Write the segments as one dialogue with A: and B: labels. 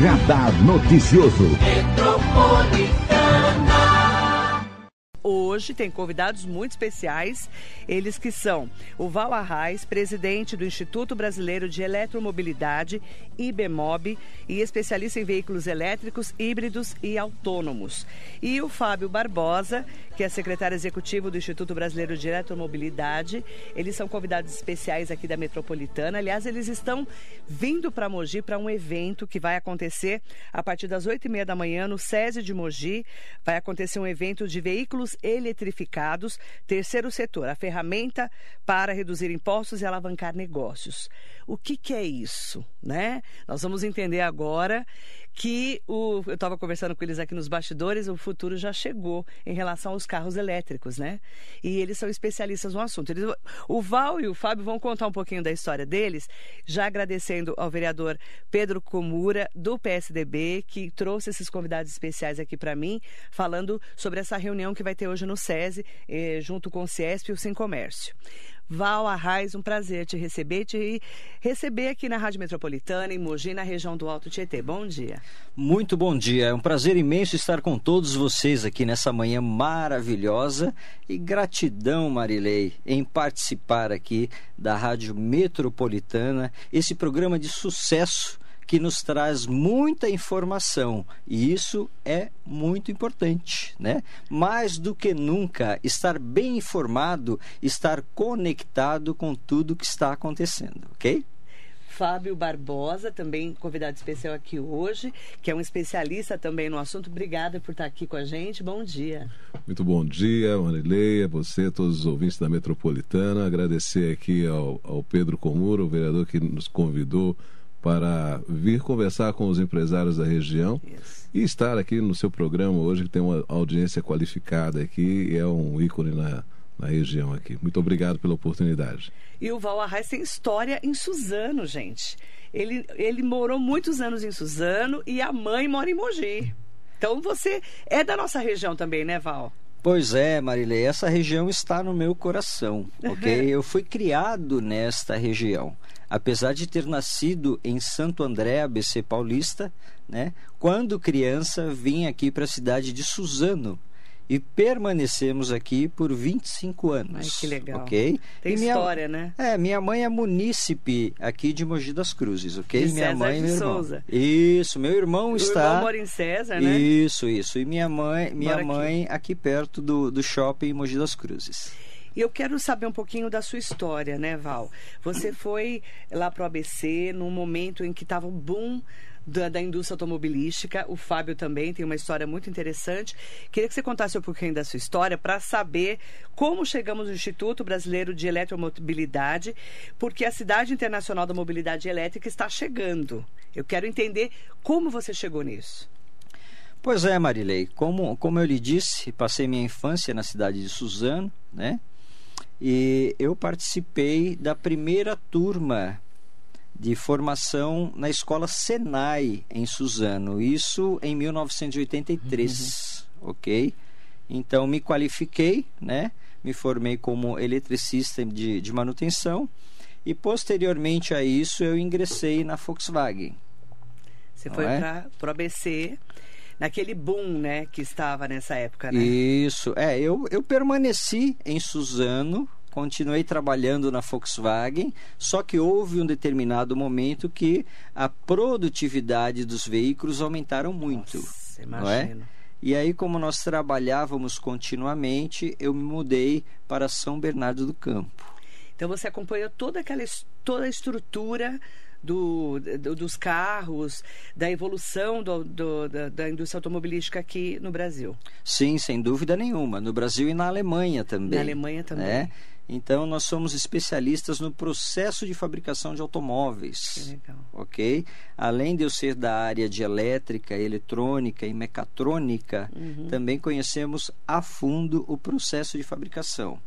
A: Radar Noticioso.
B: Hoje tem convidados muito especiais, eles que são o Val Arraes, presidente do Instituto Brasileiro de Eletromobilidade, IBMOB, e especialista em veículos elétricos, híbridos e autônomos. E o Fábio Barbosa, que é secretário executivo do Instituto Brasileiro de Eletromobilidade. Eles são convidados especiais aqui da Metropolitana. Aliás, eles estão vindo para Mogi para um evento que vai acontecer a partir das oito e meia da manhã no SESI de Mogi. Vai acontecer um evento de veículos veículos eletrificados, terceiro setor, a ferramenta para reduzir impostos e alavancar negócios. O que, que é isso? Né? Nós vamos entender agora que o, eu estava conversando com eles aqui nos bastidores, o futuro já chegou em relação aos carros elétricos, né? E eles são especialistas no assunto. Eles, o Val e o Fábio vão contar um pouquinho da história deles, já agradecendo ao vereador Pedro Comura, do PSDB, que trouxe esses convidados especiais aqui para mim, falando sobre essa reunião que vai ter hoje no SESI, eh, junto com o CIESP e o Sim Comércio. Val Arraes, um prazer te receber, te receber aqui na Rádio Metropolitana, em Mogi, na região do Alto Tietê. Bom dia.
C: Muito bom dia. É um prazer imenso estar com todos vocês aqui nessa manhã maravilhosa e gratidão, Marilei, em participar aqui da Rádio Metropolitana, esse programa de sucesso que nos traz muita informação e isso é muito importante, né? Mais do que nunca, estar bem informado, estar conectado com tudo que está acontecendo, ok?
B: Fábio Barbosa, também convidado especial aqui hoje, que é um especialista também no assunto. Obrigada por estar aqui com a gente. Bom dia.
D: Muito bom dia, Marileia, você, todos os ouvintes da Metropolitana. Agradecer aqui ao, ao Pedro Comura, o vereador que nos convidou para vir conversar com os empresários da região yes. e estar aqui no seu programa hoje, que tem uma audiência qualificada aqui e é um ícone na, na região aqui. Muito obrigado pela oportunidade.
B: E o Val Arraes tem história em Suzano, gente. Ele, ele morou muitos anos em Suzano e a mãe mora em Mogi. Então você é da nossa região também, né, Val?
C: Pois é, Marilei, essa região está no meu coração, ok? Eu fui criado nesta região apesar de ter nascido em Santo André, ABC Paulista, né? Quando criança, vim aqui para a cidade de Suzano, e permanecemos aqui por 25 anos.
B: Ai, que legal.
C: Ok?
B: Tem
C: minha,
B: história, né?
C: É, minha mãe é munícipe aqui de Mogi das Cruzes, ok?
B: De
C: minha
B: César
C: mãe e meu irmão.
B: Souza.
C: Isso, meu irmão
B: o
C: está.
B: Irmão mora em César, né?
C: Isso, isso. E minha mãe, minha
B: Mora
C: mãe aqui. aqui perto do, do shopping Mogi das Cruzes.
B: E eu quero saber um pouquinho da sua história, né, Val? Você foi lá para o ABC num momento em que estava o boom da, da, indústria automobilística. O Fábio também tem uma história muito interessante. Queria que você contasse um pouquinho da sua história para saber como chegamos no Instituto Brasileiro de Eletromobilidade, porque a Cidade Internacional da Mobilidade Elétrica está chegando. Eu quero entender como você chegou nisso.
C: Pois é, Marilei. Como, como eu lhe disse, passei minha infância na cidade de Suzano, né? E eu participei da primeira turma de formação na escola Senai em Suzano, isso em 1983, uhum. ok? Então me qualifiquei, né? Me formei como eletricista de, de manutenção e posteriormente a isso eu ingressei na Volkswagen.
B: Você foi é? para o ABC naquele boom, né, que estava nessa época, né?
C: Isso, é, eu, eu permaneci em Suzano, continuei trabalhando na Volkswagen, só que houve um determinado momento que a produtividade dos veículos aumentaram muito,
B: Nossa,
C: não é? E aí, como nós trabalhávamos continuamente, eu me mudei para São Bernardo do Campo.
B: Então você acompanhou toda aquela toda a estrutura do, do, dos carros, da evolução do, do, da, da, indústria automobilística aqui no Brasil.
C: Sim, sem dúvida nenhuma. No Brasil e na Alemanha também.
B: Na Alemanha também.
C: Né? Então, nós somos especialistas no processo de fabricação de automóveis.
B: Que legal.
C: Ok? Além de eu ser da área de elétrica, eletrônica e mecatrônica, uhum. também conhecemos a fundo o processo de fabricação.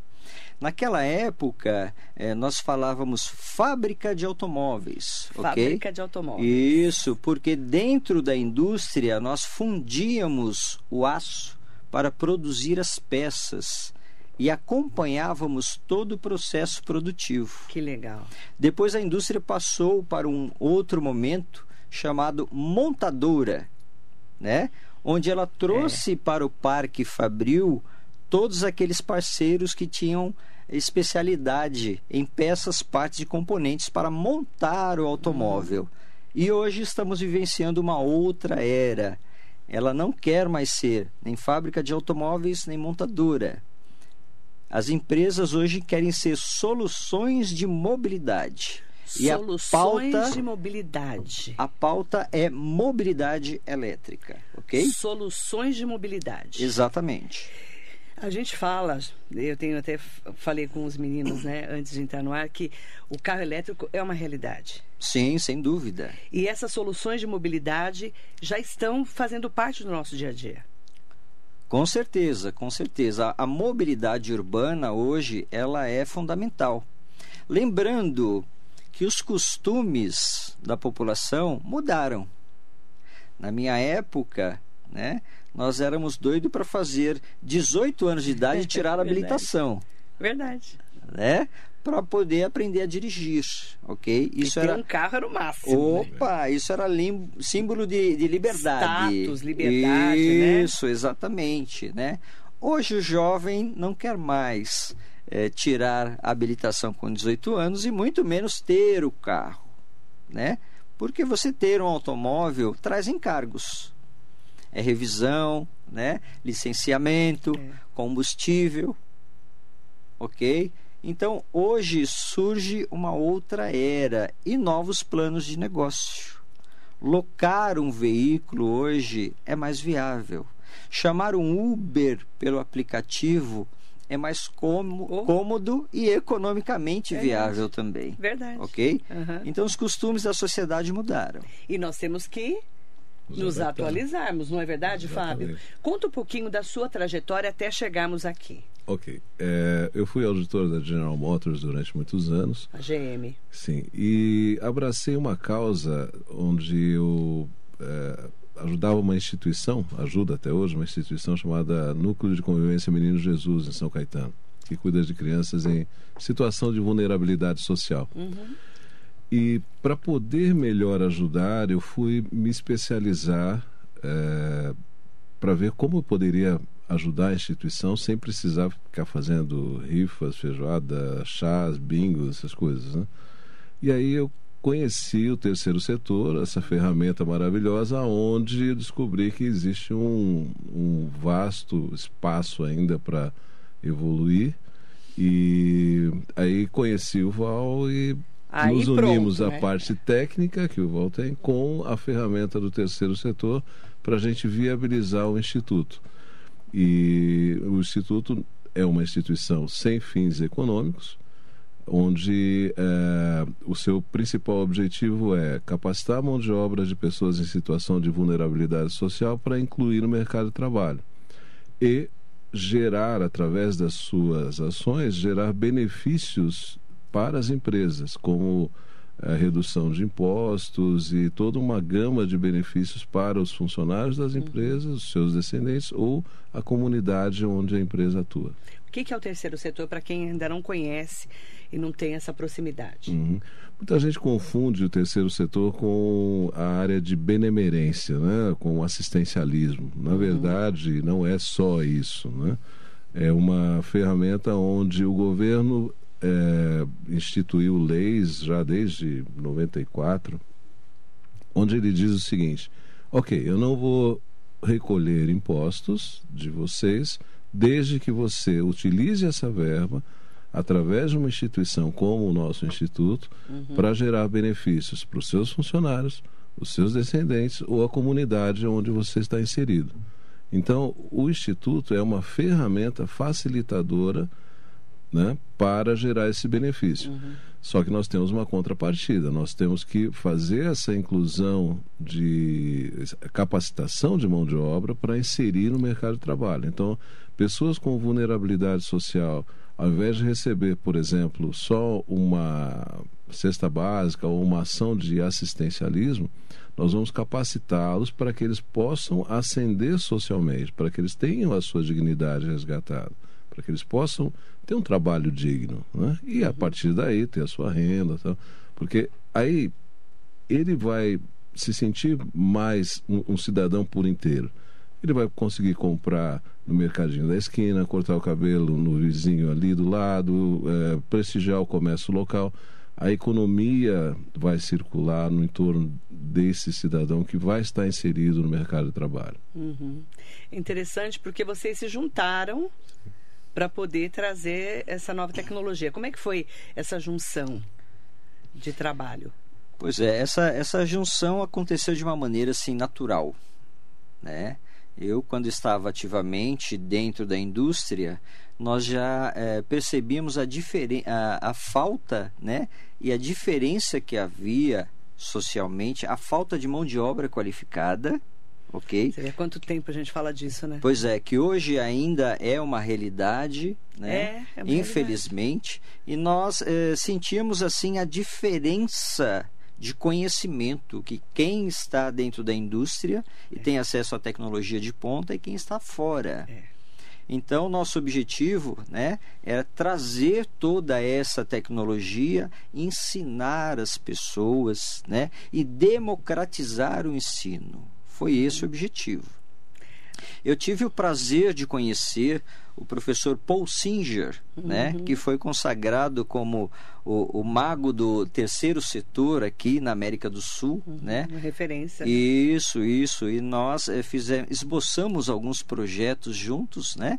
C: Naquela época, eh, nós falávamos fábrica de automóveis.
B: Fábrica
C: okay?
B: de automóveis.
C: Isso, porque dentro da indústria nós fundíamos o aço para produzir as peças e acompanhávamos todo o processo produtivo.
B: Que legal.
C: Depois a indústria passou para um outro momento chamado Montadora, né? Onde ela trouxe é. para o Parque Fabril todos aqueles parceiros que tinham especialidade em peças, partes e componentes para montar o automóvel. Uhum. E hoje estamos vivenciando uma outra era. Ela não quer mais ser nem fábrica de automóveis, nem montadora. As empresas hoje querem ser soluções de mobilidade.
B: E Soluções pauta, de mobilidade.
C: A pauta é mobilidade elétrica, ok?
B: Soluções de mobilidade.
C: Exatamente.
B: A gente fala, eu tenho até falei com os meninos, né, antes de entrar no ar, que o carro elétrico é uma realidade.
C: Sim, sem dúvida.
B: E essas soluções de mobilidade já estão fazendo parte do nosso dia a dia.
C: Com certeza, com certeza. A mobilidade urbana hoje ela é fundamental. Lembrando que os costumes da população mudaram. Na minha época, né, nós éramos doidos para fazer 18 anos de idade e tirar a habilitação.
B: Verdade.
C: Né? Para poder aprender a dirigir, ok?
B: Isso era um carro era o máximo.
C: Né? Opa, né? isso era lim... símbolo de, de liberdade.
B: Status, liberdade, né?
C: Isso, né? exatamente, né? Hoje o jovem não quer mais é, tirar a habilitação com 18 anos e muito menos ter o carro, né? Porque você ter um automóvel traz encargos. É revisão, né? licenciamento, é. combustível, ok? Então hoje surge uma outra era e novos planos de negócio. Locar um veículo hoje é mais viável. Chamar um Uber pelo aplicativo é mais cômodo, oh. cômodo e economicamente viável também.
B: Verdade.
C: Ok? Uhum. Então os costumes da sociedade mudaram.
B: E nós temos que nos, nos atualizarmos, não é verdade, Exatamente. Fábio? Conta um pouquinho da sua trajetória até chegarmos aqui.
D: Ok. É, eu fui auditor da General Motors durante muitos anos.
B: A GM.
D: Sim. E abracei uma causa onde eu é, ajudava uma instituição, ajuda até hoje, uma instituição chamada Núcleo de Convivência Menino Jesus, em São Caetano, que cuida de crianças em situação de vulnerabilidade social. Uhum. E para poder melhor ajudar, eu fui me especializar é, para ver como eu poderia ajudar a instituição sem precisar ficar fazendo rifas, feijoada, chás, bingos, essas coisas. Né? E aí eu conheci o terceiro setor, essa ferramenta maravilhosa, onde descobri que existe um, um vasto espaço ainda para evoluir. E aí conheci o Val e aí nos unimos à né? parte técnica que o Val tem com a ferramenta do terceiro setor para a gente viabilizar o Instituto. E o Instituto é uma instituição sem fins econômicos, onde é, o seu principal objetivo é capacitar a mão de obra de pessoas em situação de vulnerabilidade social para incluir no mercado de trabalho e gerar, através das suas ações, gerar benefícios para as empresas, como a é, redução de impostos e toda uma gama de benefícios para os funcionários das uhum. empresas, os seus descendentes ou a comunidade onde a empresa atua.
B: O que é o terceiro setor para quem ainda não conhece e não tem essa proximidade?
D: Uhum. Muita gente confunde o terceiro setor com a área de benemerência, né? com o assistencialismo. Na uhum. verdade, não é só isso. Né? É uma ferramenta onde o governo é, instituiu leis já desde 94, onde ele diz o seguinte: ok, eu não vou recolher impostos de vocês desde que você utilize essa verba através de uma instituição como o nosso instituto uhum. para gerar benefícios para os seus funcionários, os seus descendentes ou a comunidade onde você está inserido. Então, o instituto é uma ferramenta facilitadora né, para gerar esse benefício. Uhum. Só que nós temos uma contrapartida, nós temos que fazer essa inclusão de capacitação de mão de obra para inserir no mercado de trabalho. Então, pessoas com vulnerabilidade social, ao invés de receber, por exemplo, só uma cesta básica ou uma ação de assistencialismo, nós vamos capacitá-los para que eles possam ascender socialmente, para que eles tenham a sua dignidade resgatada para que eles possam ter um trabalho digno, né? E a partir daí ter a sua renda, tal. porque aí ele vai se sentir mais um, um cidadão por inteiro. Ele vai conseguir comprar no mercadinho da esquina, cortar o cabelo no vizinho ali do lado, é, prestigiar o comércio local. A economia vai circular no entorno desse cidadão que vai estar inserido no mercado de trabalho.
B: Uhum. Interessante porque vocês se juntaram para poder trazer essa nova tecnologia. Como é que foi essa junção de trabalho?
C: Pois é, essa, essa junção aconteceu de uma maneira assim natural, né? Eu, quando estava ativamente dentro da indústria, nós já é, percebíamos a, a, a falta né, e a diferença que havia socialmente, a falta de mão de obra qualificada, ok?
B: Você vê quanto tempo a gente fala disso, né?
C: Pois é, que hoje ainda é uma realidade, né? É, é uma Infelizmente, realidade. e nós é, sentimos assim a diferença de conhecimento que quem está dentro da indústria e é. tem acesso à tecnologia de ponta e quem está fora. É. Então, nosso objetivo né, era trazer toda essa tecnologia, ensinar as pessoas né, e democratizar o ensino. Foi esse o objetivo. Eu tive o prazer de conhecer o professor Paul Singer, né, uhum. né, que foi consagrado como o, o, mago do terceiro setor aqui na América do Sul, uhum, né?
B: Uma referência.
C: Isso, isso. E nós é, fizemos, esboçamos alguns projetos juntos, né?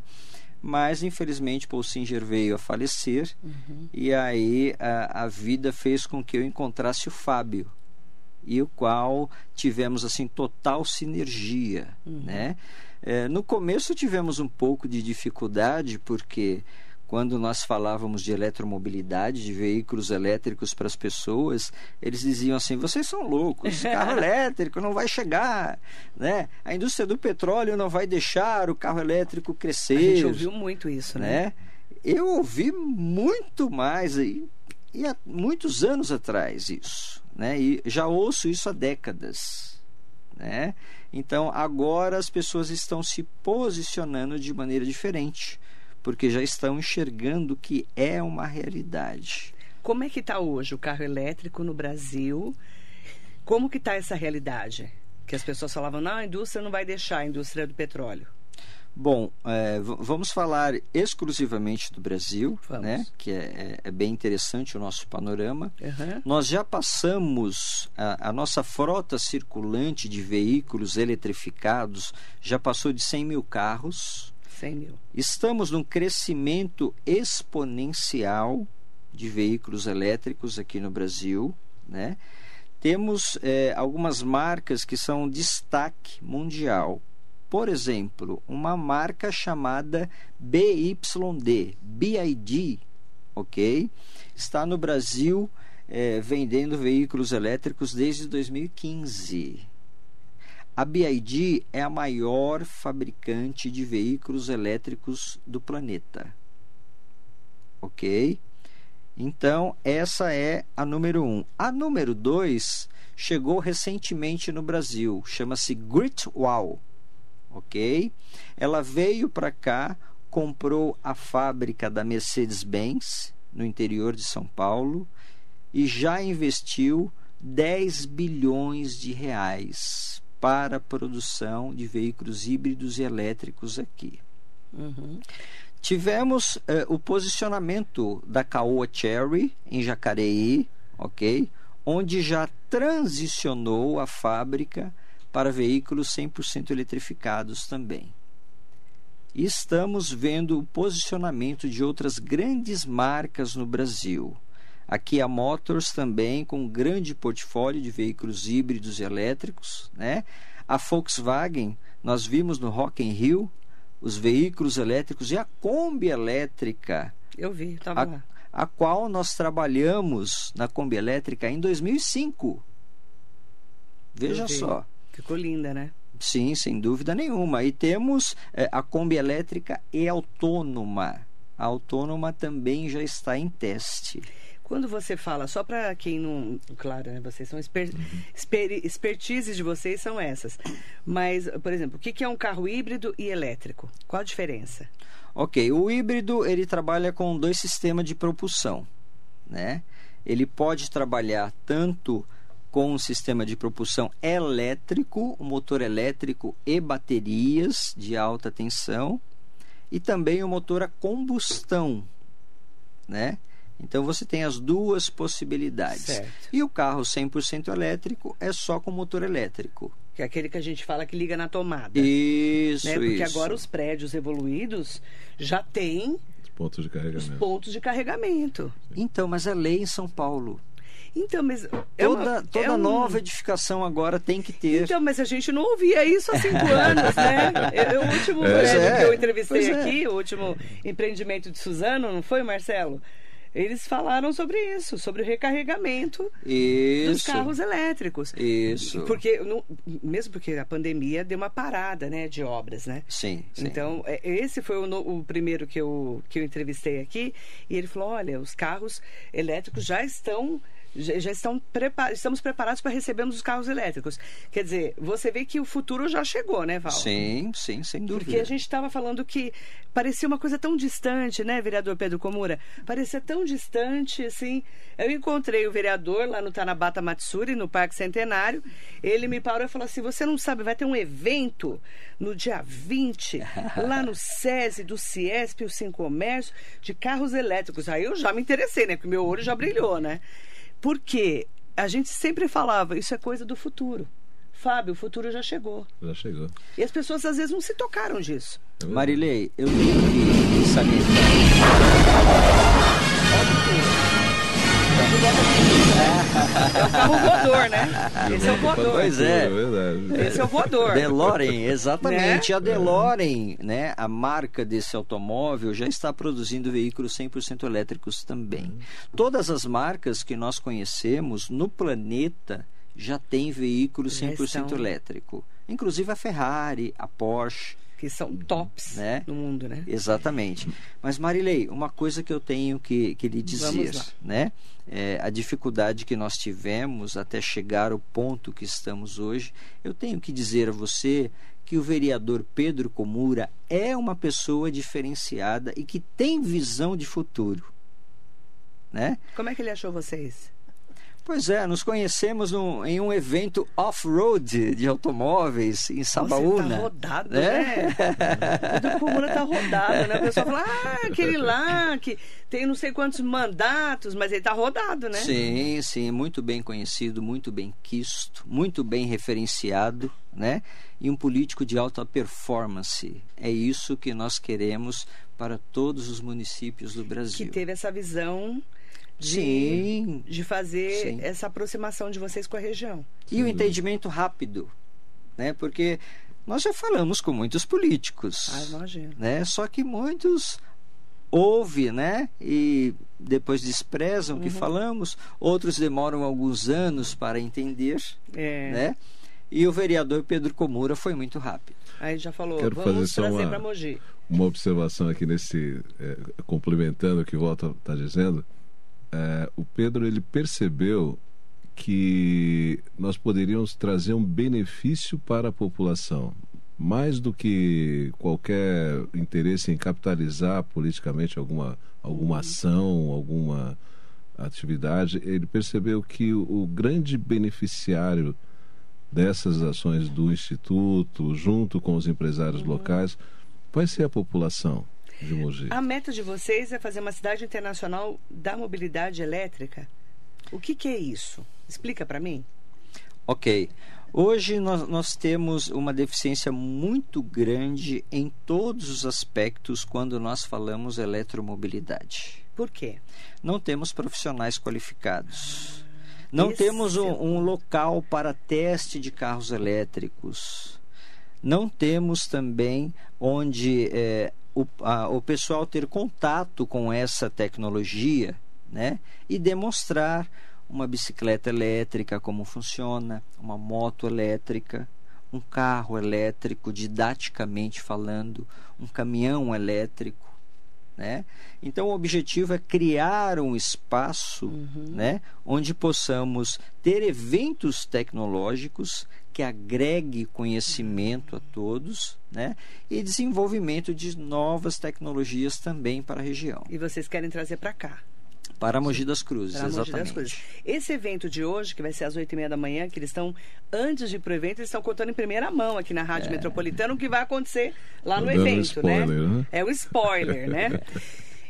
C: Mas infelizmente Paul Singer veio a falecer uhum. e aí a, a vida fez com que eu encontrasse o Fábio e o qual tivemos assim total sinergia, uhum. né? É, no começo tivemos um pouco de dificuldade, porque quando nós falávamos de eletromobilidade, de veículos elétricos para as pessoas, eles diziam assim: vocês são loucos, carro elétrico não vai chegar, né? A indústria do petróleo não vai deixar o carro elétrico crescer. A
B: gente ouviu muito isso, né? né?
C: Eu ouvi muito mais e, e há muitos anos atrás isso, né? E já ouço isso há décadas, né? Então, agora as pessoas estão se posicionando de maneira diferente, porque já estão enxergando que é uma realidade.
B: Como é que está hoje o carro elétrico no Brasil? Como que está essa realidade? Que as pessoas falavam, não, a indústria não vai deixar a indústria do petróleo.
C: Bom, é, vamos falar exclusivamente do Brasil, né? que é, é, é, bem interessante o nosso panorama. Uhum. Nós já passamos, a, a, nossa frota circulante de veículos eletrificados já passou de 100 mil carros.
B: 100 mil.
C: Estamos num crescimento exponencial de veículos elétricos aqui no Brasil. Né? Temos é, algumas marcas que são destaque mundial por exemplo, uma marca chamada BYD, BID, ok? Está no Brasil é, vendendo veículos elétricos desde 2015. A BID é a maior fabricante de veículos elétricos do planeta. Ok? Então, essa é a número um. A número dois chegou recentemente no Brasil, chama-se Gritwall ok? Ela veio para cá, comprou a fábrica da Mercedes-Benz no interior de São Paulo e já investiu 10 bilhões de reais para a produção de veículos híbridos e elétricos aqui. Uhum. Tivemos eh, o posicionamento da Caoa Cherry em Jacareí, ok? Onde já transicionou a fábrica para veículos 100% eletrificados também. E estamos vendo o posicionamento de outras grandes marcas no Brasil. Aqui a Motors também com um grande portfólio de veículos híbridos e elétricos, né? A Volkswagen, nós vimos no Rock in Rio os veículos elétricos e a Kombi elétrica.
B: Eu vi, estava lá.
C: A qual nós trabalhamos na Kombi elétrica em 2005. Veja só.
B: Ficou linda, né?
C: Sim, sem dúvida nenhuma. E temos é, a Kombi elétrica e autônoma. A autônoma também já está em teste.
B: Quando você fala, só para quem não. Claro, né, vocês são. Exper, exper, expertises de vocês são essas. Mas, por exemplo, o que, que é um carro híbrido e elétrico? Qual a diferença?
C: Ok, o híbrido ele trabalha com dois sistemas de propulsão. Né? Ele pode trabalhar tanto com um sistema de propulsão elétrico, motor elétrico e baterias de alta tensão, e também o motor a combustão, né? Então você tem as duas possibilidades.
B: Certo.
C: E o carro 100% elétrico é só com motor elétrico.
B: Que é aquele que a gente fala que liga na tomada.
C: Isso,
B: né? Porque
C: isso.
B: agora os prédios evoluídos já têm
D: Os pontos de
B: os
D: carregamento.
B: pontos de carregamento.
C: Então, mas a lei em São Paulo.
B: Então, mas é
C: Toda,
B: uma-
C: toda
B: é um-
C: nova edificação agora tem que ter.
B: Então, mas a gente não ouvia isso há cinco anos, né? Eu- o último
D: É.
B: prédio
C: é,
B: que eu entrevistei
C: pois é.
B: aqui, o último empreendimento de Suzano, não foi, Marcelo? Eles falaram sobre isso, sobre o recarregamento
C: Isso.
B: dos carros elétricos.
C: Isso.
B: Porque, não- mesmo porque a pandemia deu uma parada, né, de obras, né?
C: Sim, sim.
B: Então, é, esse foi o, o primeiro que eu, que eu entrevistei aqui. E ele falou: olha, os carros elétricos já estão. Já estão prepar estamos preparados para recebermos os carros elétricos. Quer dizer, você vê que o futuro já chegou, né, Val?
C: Sim, sim, sem dúvida.
B: Porque a gente estava falando que parecia uma coisa tão distante, né, vereador Pedro Comura? Parecia tão distante, assim. Eu encontrei o vereador lá no Tanabata Matsuri, no Parque Centenário. Ele me parou e falou assim: Você não sabe, vai ter um evento no dia 20, lá no SESI, do Ciesp, o Sim Comércio, de carros elétricos. Aí eu já me interessei, né? Porque meu olho já brilhou, né? Porque a gente sempre falava: Isso é coisa do futuro. Fábio, o futuro já chegou.
D: Já chegou.
B: E as pessoas às vezes não se tocaram disso.
D: É.
C: Marilei, eu tenho que salientar.
B: É o carro voador, né? Esse é o voador.
C: Pois é.
D: É verdade.
B: Esse é o voador.
C: DeLorean, exatamente.
B: Né?
C: A DeLorean, né, a marca desse automóvel, já está produzindo veículos 100% elétricos também. Todas as marcas que nós conhecemos no planeta já têm veículos
B: Já
C: 100%
B: estão.
C: elétrico. Inclusive a Ferrari, a Porsche,
B: Que são tops
C: Né?
B: no mundo, né?
C: Exatamente. Mas Marilei, uma coisa que eu tenho que, que lhe dizer, né? É, a dificuldade que nós tivemos até chegar ao ponto que estamos hoje, eu tenho que dizer a você que o vereador Pedro Comura é uma pessoa diferenciada e que tem visão de futuro, né?
B: Como é que ele achou vocês?
C: Pois é, nos conhecemos num- em um evento off-road de automóveis em
B: Você
C: Sabaúna.
B: tá rodado,
C: né?
B: né? O do Comuna tá rodado, né? O pessoal fala, ah, aquele lá que tem não sei quantos mandatos, mas ele tá rodado, né?
C: Sim, sim, muito bem conhecido, muito bem quisto, muito bem referenciado, né? E um político de alta performance. É isso que nós queremos para todos os municípios do
B: Que
C: Brasil.
B: teve essa visão de,
C: Sim.
B: de fazer
C: Sim.
B: essa aproximação de vocês com a região.
C: E o entendimento rápido, né? Porque nós já falamos com muitos políticos.
B: Ah, imagino.
C: né? Só que muitos ouvem, né? E depois desprezam o
B: Uhum.
C: que falamos. Outros demoram alguns anos para entender,
B: É.
C: né? E o vereador Pedro Comura foi muito rápido.
B: Aí já falou,
D: Quero fazer
B: vamos
D: só
B: trazer
D: uma-
B: para Mogi.
D: Uma observação aqui nesse. é, complementando o que o Walter está dizendo. É, o Pedro ele percebeu que nós poderíamos trazer um benefício para a população. Mais do que qualquer interesse em capitalizar politicamente alguma, alguma ação, alguma atividade, ele percebeu que o, o grande beneficiário dessas ações do Instituto, junto com os empresários locais, vai ser a população de Mogi.
B: A meta de vocês é fazer uma cidade internacional da mobilidade elétrica. O que, que é isso? Explica para mim.
C: Ok. Hoje nós, nós temos uma deficiência muito grande em todos os aspectos quando nós falamos eletromobilidade.
B: Por quê?
C: Não temos profissionais qualificados. Não
B: Esse
C: temos um, um local para teste de carros elétricos. Não temos também onde é, o, a- o pessoal ter contato com essa tecnologia né? e demonstrar uma bicicleta elétrica como funciona, uma moto elétrica, um carro elétrico, didaticamente falando, um caminhão elétrico. Né? Então, o objetivo é criar um espaço né, onde possamos ter eventos tecnológicos que agregue conhecimento a todos né, e desenvolvimento de novas tecnologias também para a região.
B: E vocês querem trazer para cá.
C: Para Mogi das Cruzes,
B: Para Mogi
C: exatamente.
B: das Cruzes. Esse evento de hoje, que vai ser às oito e meia da manhã, que eles estão, antes de ir pro evento, eles estão contando em primeira mão aqui na Rádio Metropolitana o que vai acontecer lá no
D: um
B: evento,
D: spoiler, né?
B: É o spoiler, né?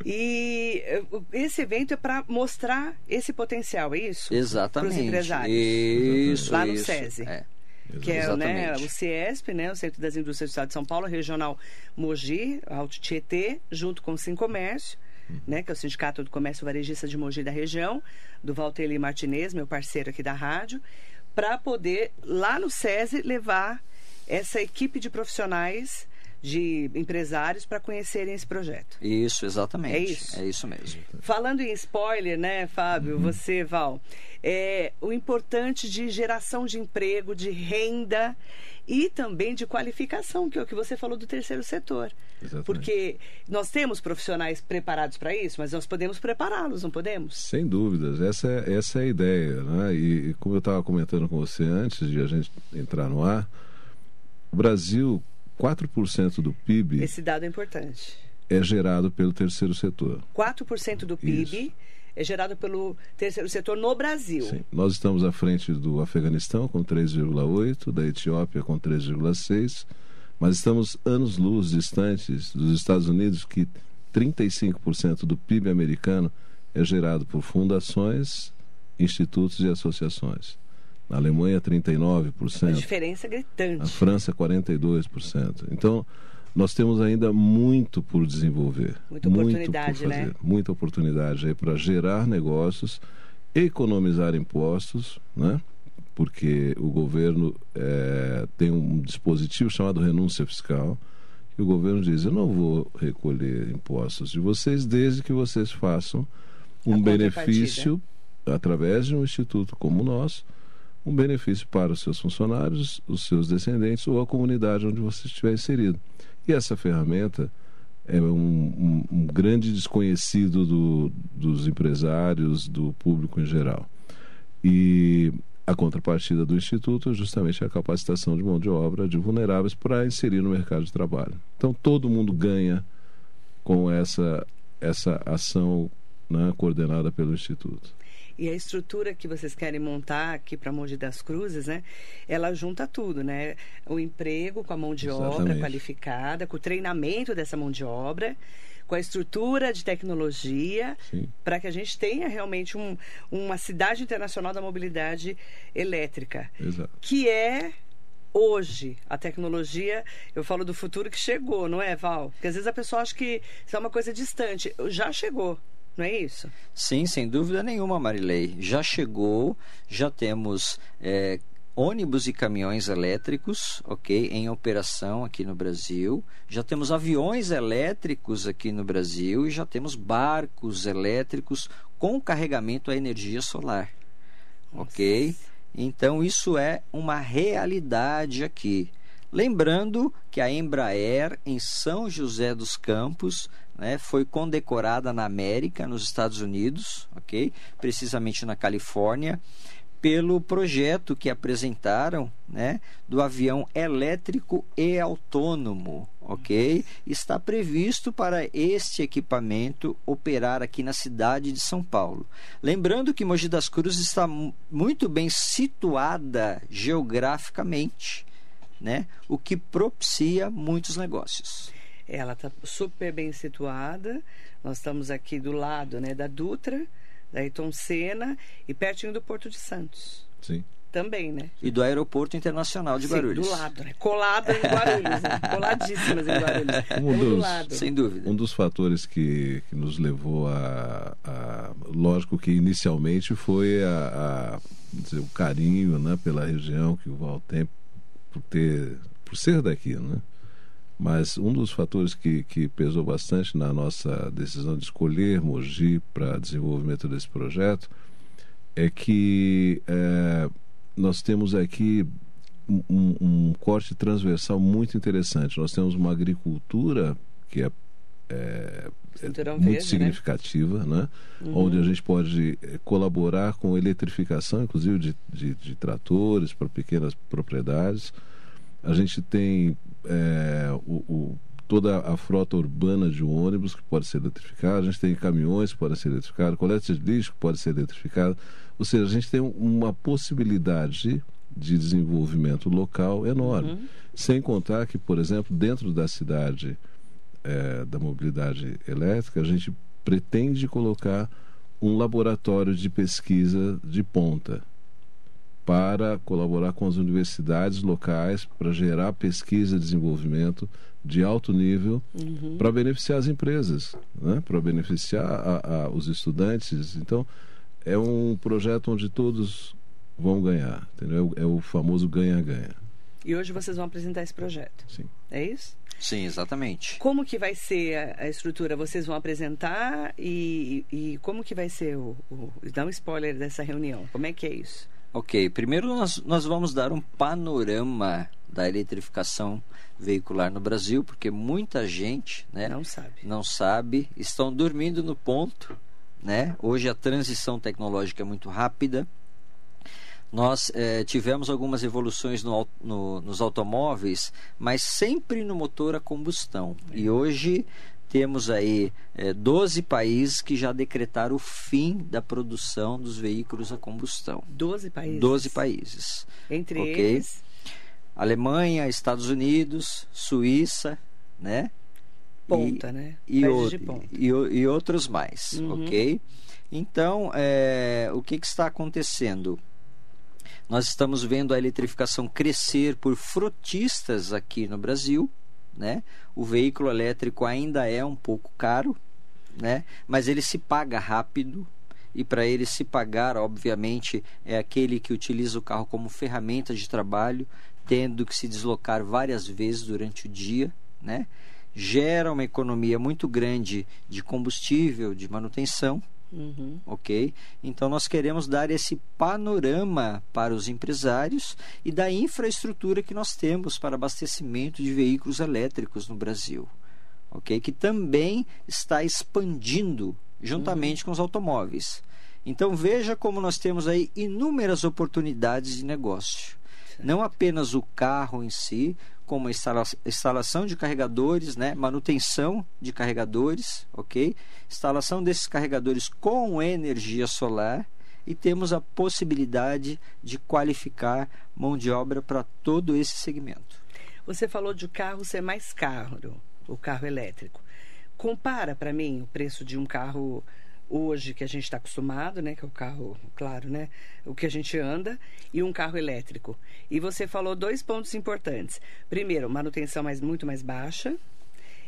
B: E eh, esse evento é para mostrar esse potencial, é isso?
C: Exatamente.
B: Para os empresários.
C: Isso,
B: Lá no
C: isso.
B: SESI.
C: É.
B: que é né, o CIESP, né, o Centro das Indústrias do Estado de São Paulo, Regional Mogi, Alto Tietê, junto com o Sincomércio, né, que é o Sindicato do Comércio Varejista de Mogi da região, do Valteli Martinez, meu parceiro aqui da rádio, para poder, lá no SESI, levar essa equipe de profissionais, de empresários, para conhecerem esse projeto.
C: Isso, exatamente.
B: É isso?
C: É isso mesmo.
B: Falando em spoiler, né, Fábio, você, Val, é o importante de geração de emprego, de renda e também de qualificação, que é o que você falou do terceiro setor.
D: Exatamente.
B: Porque nós temos profissionais preparados para isso, mas nós podemos prepará-los, não podemos?
D: Sem dúvidas, essa é, essa é a ideia. Né? E, e como eu estava comentando com você antes de a gente entrar no ar, o Brasil, 4% do PIB
B: Esse dado é importante.
D: é gerado pelo terceiro setor.
B: 4% do PIB é gerado pelo terceiro setor no Brasil.
D: Sim. Nós estamos à frente do Afeganistão com 3,8%, da Etiópia com 3,6%, mas estamos anos-luz distantes dos Estados Unidos, que 35% do PIB americano é gerado por fundações, institutos e associações. Na Alemanha,
B: A
D: 39%.
B: diferença é
D: Na
B: gritante.
D: França, 42%. Então, nós temos ainda muito por desenvolver.
B: Muita
D: muito
B: oportunidade,
D: por fazer.
B: né?
D: Muita oportunidade aí para gerar negócios, economizar impostos, né? Porque o governo eh, tem um dispositivo chamado renúncia fiscal, que o governo diz: eu não vou recolher impostos de vocês desde que vocês façam um benefício através de um instituto como o nosso, um benefício para os seus funcionários, os seus descendentes ou a comunidade onde você estiver inserido. E essa ferramenta é um, um- um grande desconhecido do- dos empresários, do público em geral. E a contrapartida do Instituto é justamente a capacitação de mão de obra de vulneráveis para inserir no mercado de trabalho. Então, todo mundo ganha com essa, essa ação né, coordenada pelo Instituto.
B: E a estrutura que vocês querem montar aqui para Mogi das Cruzes, né? Ela junta tudo, né? O emprego com a mão de obra
D: Exatamente.
B: qualificada, com o treinamento dessa mão de obra, com a estrutura de tecnologia, para que a gente tenha realmente um- uma cidade internacional da mobilidade elétrica,
D: Exato.
B: que é hoje a tecnologia, eu falo do futuro que chegou, não é, Val? Porque às vezes a pessoa acha que isso é uma coisa distante. Já chegou, não é isso?
C: Sim, sem dúvida nenhuma, Marilei. Já chegou, já temos é, ônibus e caminhões elétricos, ok, em operação aqui no Brasil. Já temos aviões elétricos aqui no Brasil e já temos barcos elétricos com carregamento a energia solar, ok? Então isso é uma realidade aqui. Lembrando que a Embraer em São José dos Campos né, foi condecorada na América, nos Estados Unidos, ok? Precisamente na Califórnia, pelo projeto que apresentaram, né, do avião elétrico e autônomo, ok? Está previsto para este equipamento operar aqui na cidade de São Paulo. Lembrando que Mogi das Cruzes está mu- muito bem situada geograficamente, né? O que propicia muitos negócios.
B: Ela está super bem situada. Nós estamos aqui do lado né, da Dutra, da Ayrton Senna e pertinho do Porto de Santos.
D: Sim.
B: Também, né?
C: E do Aeroporto Internacional de
B: Sim,
C: Guarulhos.
B: do lado, né? Colada em Guarulhos, né? Coladíssimas em Guarulhos.
D: Um
B: Estamos do
D: dos-
B: lado.
C: Sem dúvida.
D: Um dos fatores que, que nos levou a, a- Lógico que inicialmente foi a, a dizer, o carinho né, pela região que o Val tem por, ter, por ser daqui. Né? Mas um dos fatores que, que pesou bastante na nossa decisão de escolher Mogi para desenvolvimento desse projeto é que eh, nós temos aqui um, um- um corte transversal muito interessante. Nós temos uma agricultura que é, é, é muito
B: verde, né?
D: significativa, né? onde a gente pode eh, colaborar com eletrificação, inclusive de, de, de tratores para pequenas propriedades. A gente tem eh, o, o- toda a frota urbana de ônibus que pode ser eletrificada, a gente tem caminhões que podem ser eletrificados, coleta de lixo que pode ser eletrificada. Ou seja, a gente tem uma possibilidade de desenvolvimento local enorme. Uhum. Sem contar que, por exemplo, dentro da cidade é, da mobilidade elétrica, a gente pretende colocar um laboratório de pesquisa de ponta para colaborar com as universidades locais para gerar pesquisa e desenvolvimento de alto nível uhum. para beneficiar as empresas, né? para beneficiar a, a, os estudantes. Então, é um projeto onde todos vão ganhar, entendeu? É o famoso ganha-ganha.
B: E hoje vocês vão apresentar esse projeto.
D: Sim.
B: É isso?
C: Sim, exatamente.
B: Como que vai ser a, a estrutura? Vocês vão apresentar e, e, como que vai ser o, o... Dá um spoiler dessa reunião. Como é que é isso?
C: Ok, primeiro nós, nós vamos dar um panorama da eletrificação veicular no Brasil, porque muita gente né,
B: não sabe.
C: Não sabe, estão dormindo no ponto. Né? Hoje a transição tecnológica é muito rápida nós é, tivemos algumas evoluções no, no, nos automóveis, mas sempre no motor a combustão. E hoje temos aí é, 12 países que já decretaram o fim da produção dos veículos a combustão.
B: 12 países?
C: 12 países.
B: Entre okay? eles?
C: Alemanha, Estados Unidos, Suíça, né?
B: Ponta, e, né?
C: E, o, e, e, outros mais, uhum. ok? Então, é, o que, que está acontecendo? Nós estamos vendo a eletrificação crescer por frotistas aqui no Brasil. Né? O veículo elétrico ainda é um pouco caro, né? mas ele se paga rápido. E para ele se pagar, obviamente, é aquele que utiliza o carro como ferramenta de trabalho, tendo que se deslocar várias vezes durante o dia, né? gera uma economia muito grande de combustível, de manutenção, Uhum. Ok? Então nós queremos dar esse panorama para os empresários e da infraestrutura que nós temos para abastecimento de veículos elétricos no Brasil. Ok? Que também está expandindo juntamente uhum. com os automóveis. Então veja como nós temos aí inúmeras oportunidades de negócio. Não apenas o carro em si, como instalação de carregadores, né, manutenção de carregadores, ok? Instalação desses carregadores com energia solar e temos a possibilidade de qualificar mão de obra para todo esse segmento.
B: Você falou de carro ser mais caro, o carro elétrico. Compara para mim o preço de um carro hoje que a gente está acostumado, né, que é o carro, claro, né, o que a gente anda e um carro elétrico. E você falou dois pontos importantes. Primeiro, manutenção mais muito mais baixa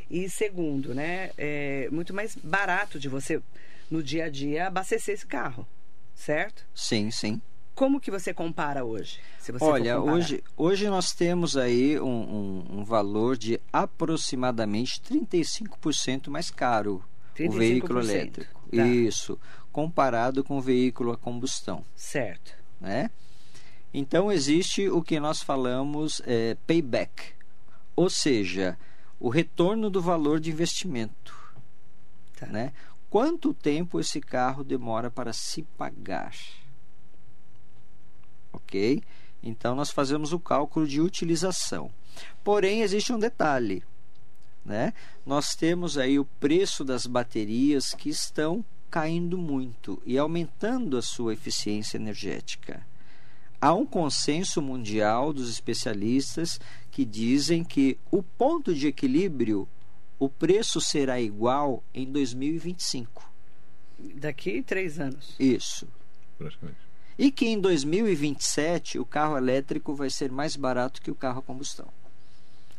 B: e segundo, né, é muito mais barato de você no dia a dia abastecer esse carro, certo?
C: Sim, sim.
B: Como que você compara hoje?
C: Olha, hoje, hoje nós temos aí um, um, um valor de aproximadamente 35% mais caro o veículo elétrico. Tá. Isso, comparado com o veículo a combustão.
B: Certo.
C: Né? Então existe o que nós falamos é, payback, ou seja, o retorno do valor de investimento. Tá. Né? Quanto tempo esse carro demora para se pagar? Ok? Então nós fazemos o cálculo de utilização. Porém, existe um detalhe né? Nós temos aí o preço das baterias que estão caindo muito e aumentando a sua eficiência energética. Há um consenso mundial dos especialistas que dizem que o ponto de equilíbrio, o preço será igual em 2025.
B: Daqui três anos.
C: Isso.
D: Praticamente.
C: E que em 2027 o carro elétrico vai ser mais barato que o carro a combustão.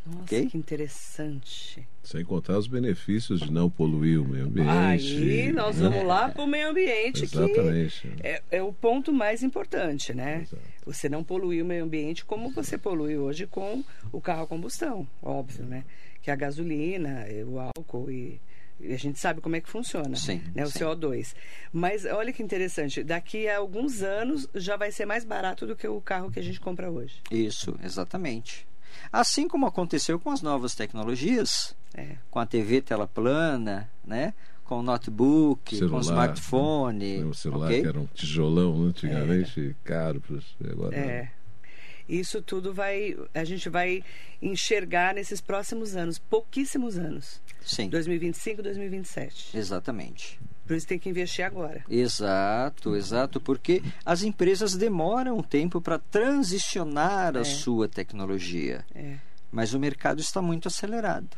B: Nossa, okay? que interessante.
D: Sem contar os benefícios de não poluir o meio ambiente.
B: Aí nós né? vamos lá para o meio ambiente, Exatamente. que é, é, o ponto mais importante, né? Exato. Você não poluir o meio ambiente como você polui hoje com o carro a combustão, óbvio, né? Que é a gasolina, o álcool e a gente sabe como é que funciona,
C: sim,
B: né? O
C: sim.
B: CO2. Mas olha que interessante, daqui a alguns anos já vai ser mais barato do que o carro que a gente compra hoje.
C: Isso, exatamente. Assim como aconteceu com as novas tecnologias, é. com a TV tela plana, né? com o notebook, celular, com o smartphone.
D: O celular okay? que era um tijolão né? antigamente, é. caro. Agora,
B: é. Isso tudo vai, a gente vai enxergar nesses próximos anos, pouquíssimos anos.
C: Sim.
B: 2025, 2027.
C: Exatamente.
B: Por isso tem que investir agora.
C: Exato, exato, porque as empresas demoram um tempo para transicionar a
B: É.
C: sua tecnologia,
B: É,
C: mas o mercado está muito acelerado.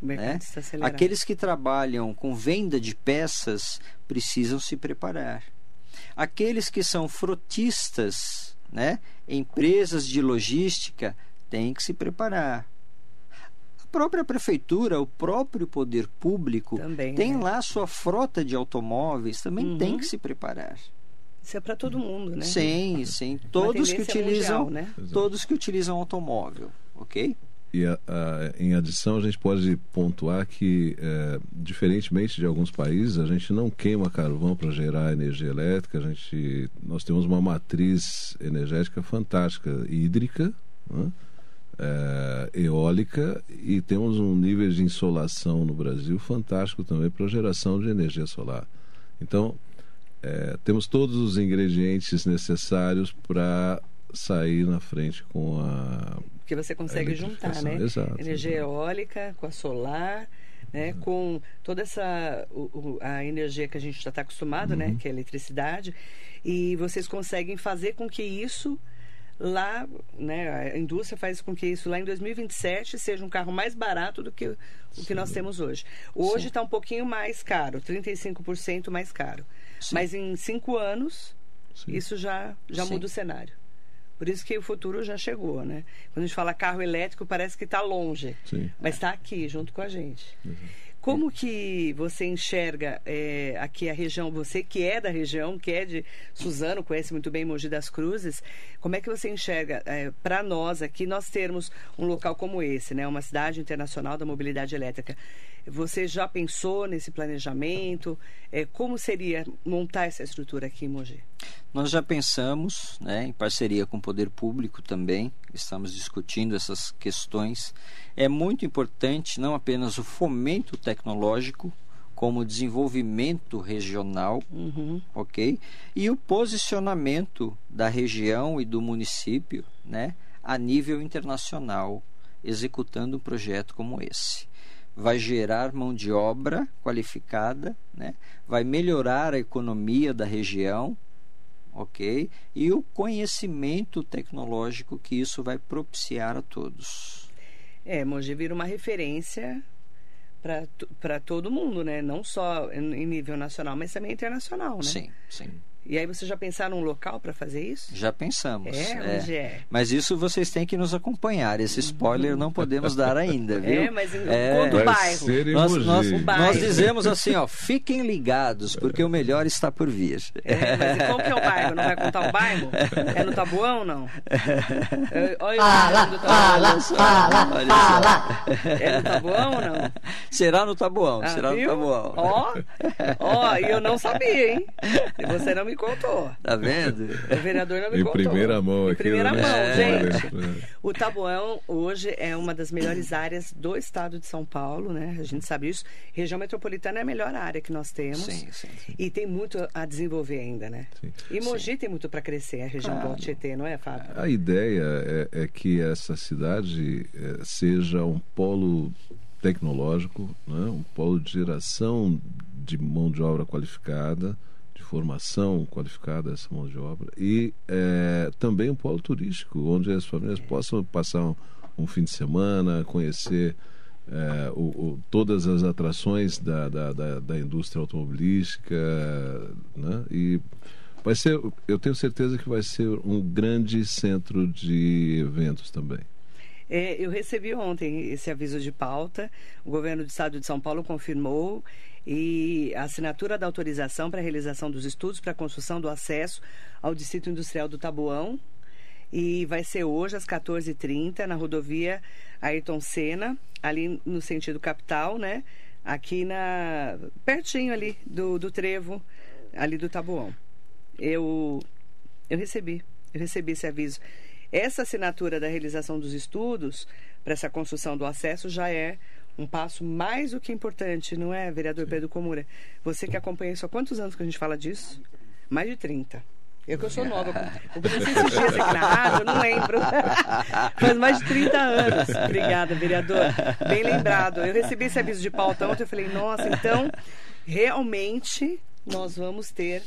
B: o mercado
C: né?
B: está acelerado.
C: Aqueles que trabalham com venda de peças precisam se preparar. Aqueles que são frotistas, né? empresas de logística, têm que se preparar. A própria prefeitura, o próprio poder público,
B: Também,
C: tem
B: né?
C: lá sua frota de automóveis, também
B: Uhum.
C: tem que se preparar.
B: Isso é para todo mundo, né?
C: Sim, sim. Todos que utilizam,
B: mundial, né?
C: todos que utilizam automóvel, ok?
D: E a- a- em adição, a gente pode pontuar que, é, diferentemente de alguns países, a gente não queima carvão para gerar energia elétrica. A gente, nós temos uma matriz energética fantástica, hídrica, né? É, eólica, e temos um nível de insolação no Brasil fantástico também para geração de energia solar. Então, é, temos todos os ingredientes necessários para sair na frente com a
B: Porque você consegue juntar, né?
D: exato,
B: Energia
D: exato.
B: eólica com a solar, né? Com toda essa o- o- a energia que a gente já está acostumado,
D: Uhum.
B: né? Que é a eletricidade. E vocês conseguem fazer com que isso lá, né? A indústria faz com que isso lá em 2027 seja um carro mais barato do que o que nós temos hoje. Hoje
C: Sim.
B: está um pouquinho mais caro, 35% mais caro.
C: Sim.
B: Mas em cinco anos
D: Sim.
B: isso já, já
C: Sim.
B: muda o cenário. Por isso que o futuro já chegou, né? Quando a gente fala carro elétrico, parece que está longe,
D: Sim.
B: mas está aqui, junto com a gente. Como que você enxerga é, aqui a região, você que é da região, que é de Suzano, conhece muito bem Mogi das Cruzes, como é que você enxerga para nós aqui, nós termos um local como esse, né? Uma cidade internacional da mobilidade elétrica. Você já pensou nesse planejamento? É, como seria montar essa estrutura aqui em Mogi?
C: Nós já pensamos, né, em parceria com o poder público também, estamos discutindo essas questões. É muito importante não apenas o fomento tecnológico, como o desenvolvimento regional,
B: Uhum.
C: ok? E o posicionamento da região e do município, né, a nível internacional, executando um projeto como esse. Vai gerar mão de obra qualificada, né? vai melhorar a economia da região, ok? E o conhecimento tecnológico que isso vai propiciar a todos.
B: É, Mogi vira uma referência para todo mundo, né? Não só em em nível nacional, mas também internacional, né?
C: Sim, sim.
B: E aí você já pensaram num local para fazer isso?
C: Já pensamos.
B: É, onde é?
C: Mas isso vocês têm que nos acompanhar. Esse spoiler não podemos dar ainda, viu?
B: É, mas em
C: É.
B: quanto
D: Vai
B: bairro?
C: Nós, nós,
B: O
C: nós
B: bairro.
C: dizemos assim, ó, fiquem ligados, porque o melhor está por vir.
B: É, mas e como que é o bairro? Não vai contar o bairro? É no Tabuão ou não? É, olha o
E: Fala,
B: Tabuão.
E: fala, fala,
C: Olha
E: fala.
B: É no Tabuão ou não?
C: Será no Tabuão,
B: Ah,
C: será
B: viu?
C: no Tabuão.
B: Ó, ó, e eu não sabia, hein? E você não me contou.
C: Tá vendo?
B: O vereador não me
D: Em
B: contou.
D: primeira mão
B: Em
D: aqui.
B: primeira
D: né?
B: mão,
C: É.
B: gente. O Tabuão hoje é uma das melhores áreas do estado de São Paulo, né? A gente sabe isso. Região metropolitana é a melhor área que nós temos.
C: Sim, sim.
B: E tem muito a desenvolver ainda, né?
D: Sim.
B: E Mogi tem muito para crescer, a região do. Alto Tietê, não é, Fábio?
D: A ideia é, é que essa cidade é, seja um polo tecnológico, né? um polo de geração de mão de obra qualificada, formação qualificada dessa mão de obra, e é, também um polo turístico, onde as famílias possam passar um, um fim de semana, conhecer é, o- o- todas as atrações da, da, da, da indústria automobilística, né? e vai ser, eu tenho certeza que vai ser um grande centro de eventos também.
B: É, eu recebi ontem esse aviso de pauta. O governo do estado de São Paulo confirmou e a assinatura da autorização para a realização dos estudos para a construção do acesso ao Distrito Industrial do Tabuão. E vai ser hoje às 14h30 na rodovia Ayrton Senna, ali no sentido capital, né? Aqui na. pertinho ali do, do trevo, ali do Tabuão. Eu, eu recebi, eu recebi esse aviso. Essa assinatura da realização dos estudos para essa construção do acesso já é um passo mais do que importante, não é, vereador Pedro Comura? Você que acompanha isso há quantos anos que a gente fala disso? Mais de 30. Eu que eu sou nova. Eu conheci esses dias aqui na rádio, eu não lembro. Faz mais de 30 anos. Obrigada, vereador. Bem lembrado. Eu recebi esse aviso de pauta ontem, eu falei, nossa, então, realmente, nós vamos ter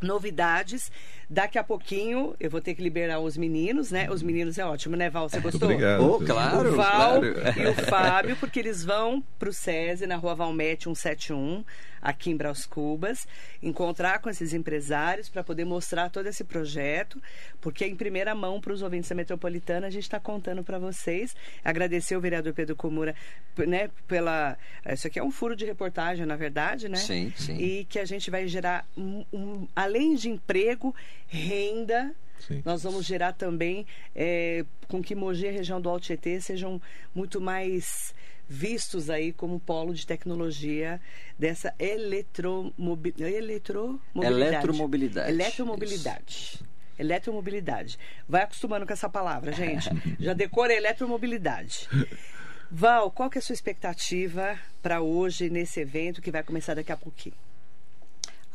B: novidades. Daqui a pouquinho eu vou ter que liberar os meninos, né? Os meninos é ótimo, né, Val? Você gostou?
D: Obrigado.
C: Oh, claro,
B: O Val
C: claro.
B: e o Fábio, porque eles vão para o SESI, na rua Valmete 171, aqui em Braus Cubas, encontrar com esses empresários para poder mostrar todo esse projeto, porque em primeira mão para os ouvintes da Metropolitana a gente está contando para vocês. Agradecer o vereador Pedro Comura, né, pela... Isso aqui é um furo de reportagem, na verdade, né?
C: Sim, sim.
B: E que a gente vai gerar, um- um- além de emprego, renda...
D: Sim.
B: Nós vamos gerar também é, com que Mogi e a região do Alto Tietê sejam muito mais vistos aí como polo de tecnologia dessa eletromobi eletromobilidade.
C: Eletromobilidade.
B: Eletromobilidade. Eletromobilidade. Vai acostumando com essa palavra, gente. Já decora eletromobilidade. Val, qual que é a sua expectativa para hoje nesse evento que vai começar daqui a pouquinho?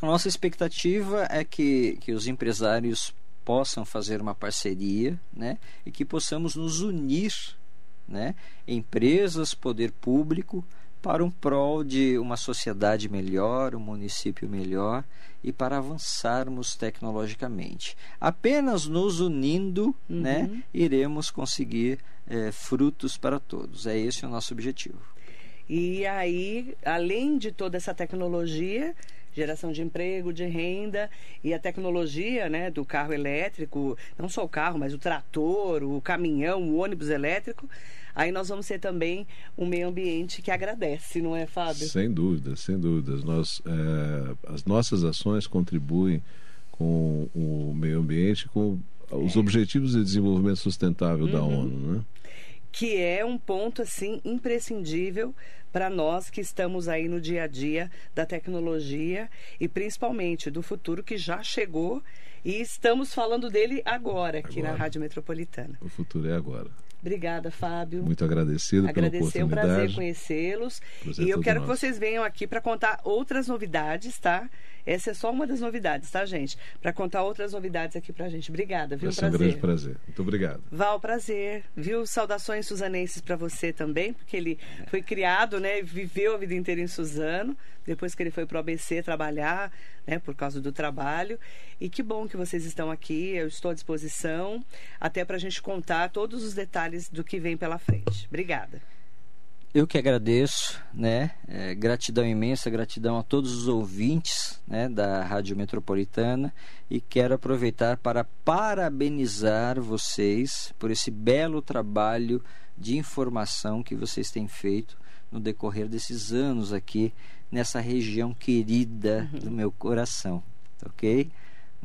C: A nossa expectativa é que, que os empresários possam fazer uma parceria né, e que possamos nos unir, né, empresas, poder público, para um prol de uma sociedade melhor, um município melhor e para avançarmos tecnologicamente. Apenas nos unindo, né, iremos conseguir eh, frutos para todos. É esse o nosso objetivo.
B: E aí, além de toda essa tecnologia, geração de emprego, de renda e a tecnologia né, do carro elétrico, não só o carro, mas o trator, o caminhão, o ônibus elétrico, aí nós vamos ter também um meio ambiente que agradece, não é, Fábio?
D: Sem dúvidas, sem dúvidas. Nós, é, as nossas ações contribuem com o meio ambiente, com os Objetivos de Desenvolvimento Sustentável da ONU, né?
B: Que é um ponto assim imprescindível para nós que estamos aí no dia a dia da tecnologia e principalmente do futuro que já chegou e estamos falando dele agora aqui na
D: Agora.
B: Rádio Metropolitana.
D: O futuro é agora.
B: Obrigada, Fábio.
D: Muito agradecido
B: Agradecer, é
D: pela
B: um prazer
D: oportunidade.
B: conhecê-los.
D: Prazer
B: E eu
D: todo
B: quero que
D: nosso.
B: vocês venham aqui para contar outras novidades, tá? Essa é só uma das novidades, tá, gente? Para contar outras novidades aqui pra gente. Obrigada, viu?
D: Vai ser um grande prazer. Muito obrigado.
B: Val, prazer. Viu? Saudações suzanenses para você também, porque ele foi criado, né? Viveu a vida inteira em Suzano, depois que ele foi para o ABC trabalhar, né? Por causa do trabalho. E que bom que vocês estão aqui. Eu estou à disposição, até para a gente contar todos os detalhes do que vem pela frente. Obrigada.
C: Eu que agradeço, né? É, gratidão imensa, gratidão a todos os ouvintes né, da Rádio Metropolitana e quero aproveitar para parabenizar vocês por esse belo trabalho de informação que vocês têm feito no decorrer desses anos aqui nessa região querida do meu coração, ok?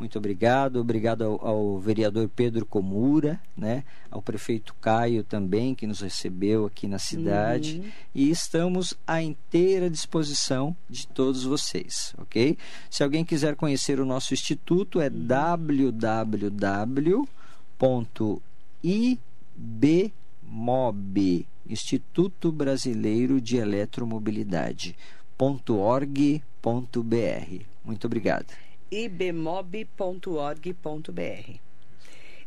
C: Muito obrigado, obrigado ao, ao vereador Pedro Comura, né? ao prefeito Caio também, que nos recebeu aqui na cidade. E estamos à inteira disposição de todos vocês, ok? Se alguém quiser conhecer o nosso instituto, é www.ibmob, Instituto Brasileiro de Eletromobilidade, .org.br. Muito obrigado.
B: ibmob.org.br.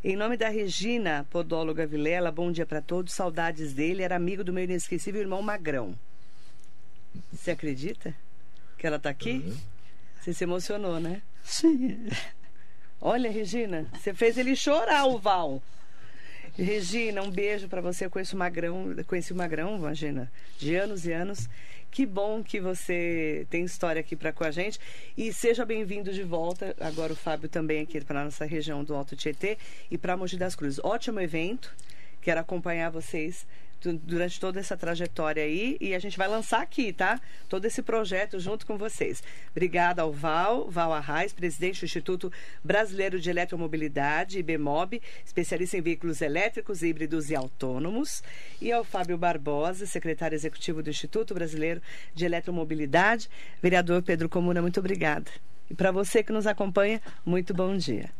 B: Em nome da Regina Podóloga Vilela, bom dia para todos, saudades dele, era amigo do meu inesquecível irmão Magrão. Você acredita que ela está aqui? Você se emocionou, né?
C: Sim.
B: Olha, Regina, você fez ele chorar, o Val. Regina, um beijo para você. Eu conheço o Magrão, conheci o Magrão, imagina, de anos e anos. Que bom que você tem história aqui para com a gente. E seja bem-vindo de volta. Agora o Fábio também aqui para nossa região do Alto Tietê e para Mogi das Cruzes. Ótimo evento. Quero acompanhar vocês durante toda essa trajetória aí e a gente vai lançar aqui, tá? Todo esse projeto junto com vocês. Obrigada ao Val, Val Arraes, presidente do Instituto Brasileiro de Eletromobilidade, IBMOB, especialista em veículos elétricos, híbridos e autônomos, e ao Fábio Barbosa, secretário executivo do Instituto Brasileiro de Eletromobilidade. Vereador Pedro Comuna, muito obrigada. E para você que nos acompanha, muito bom dia.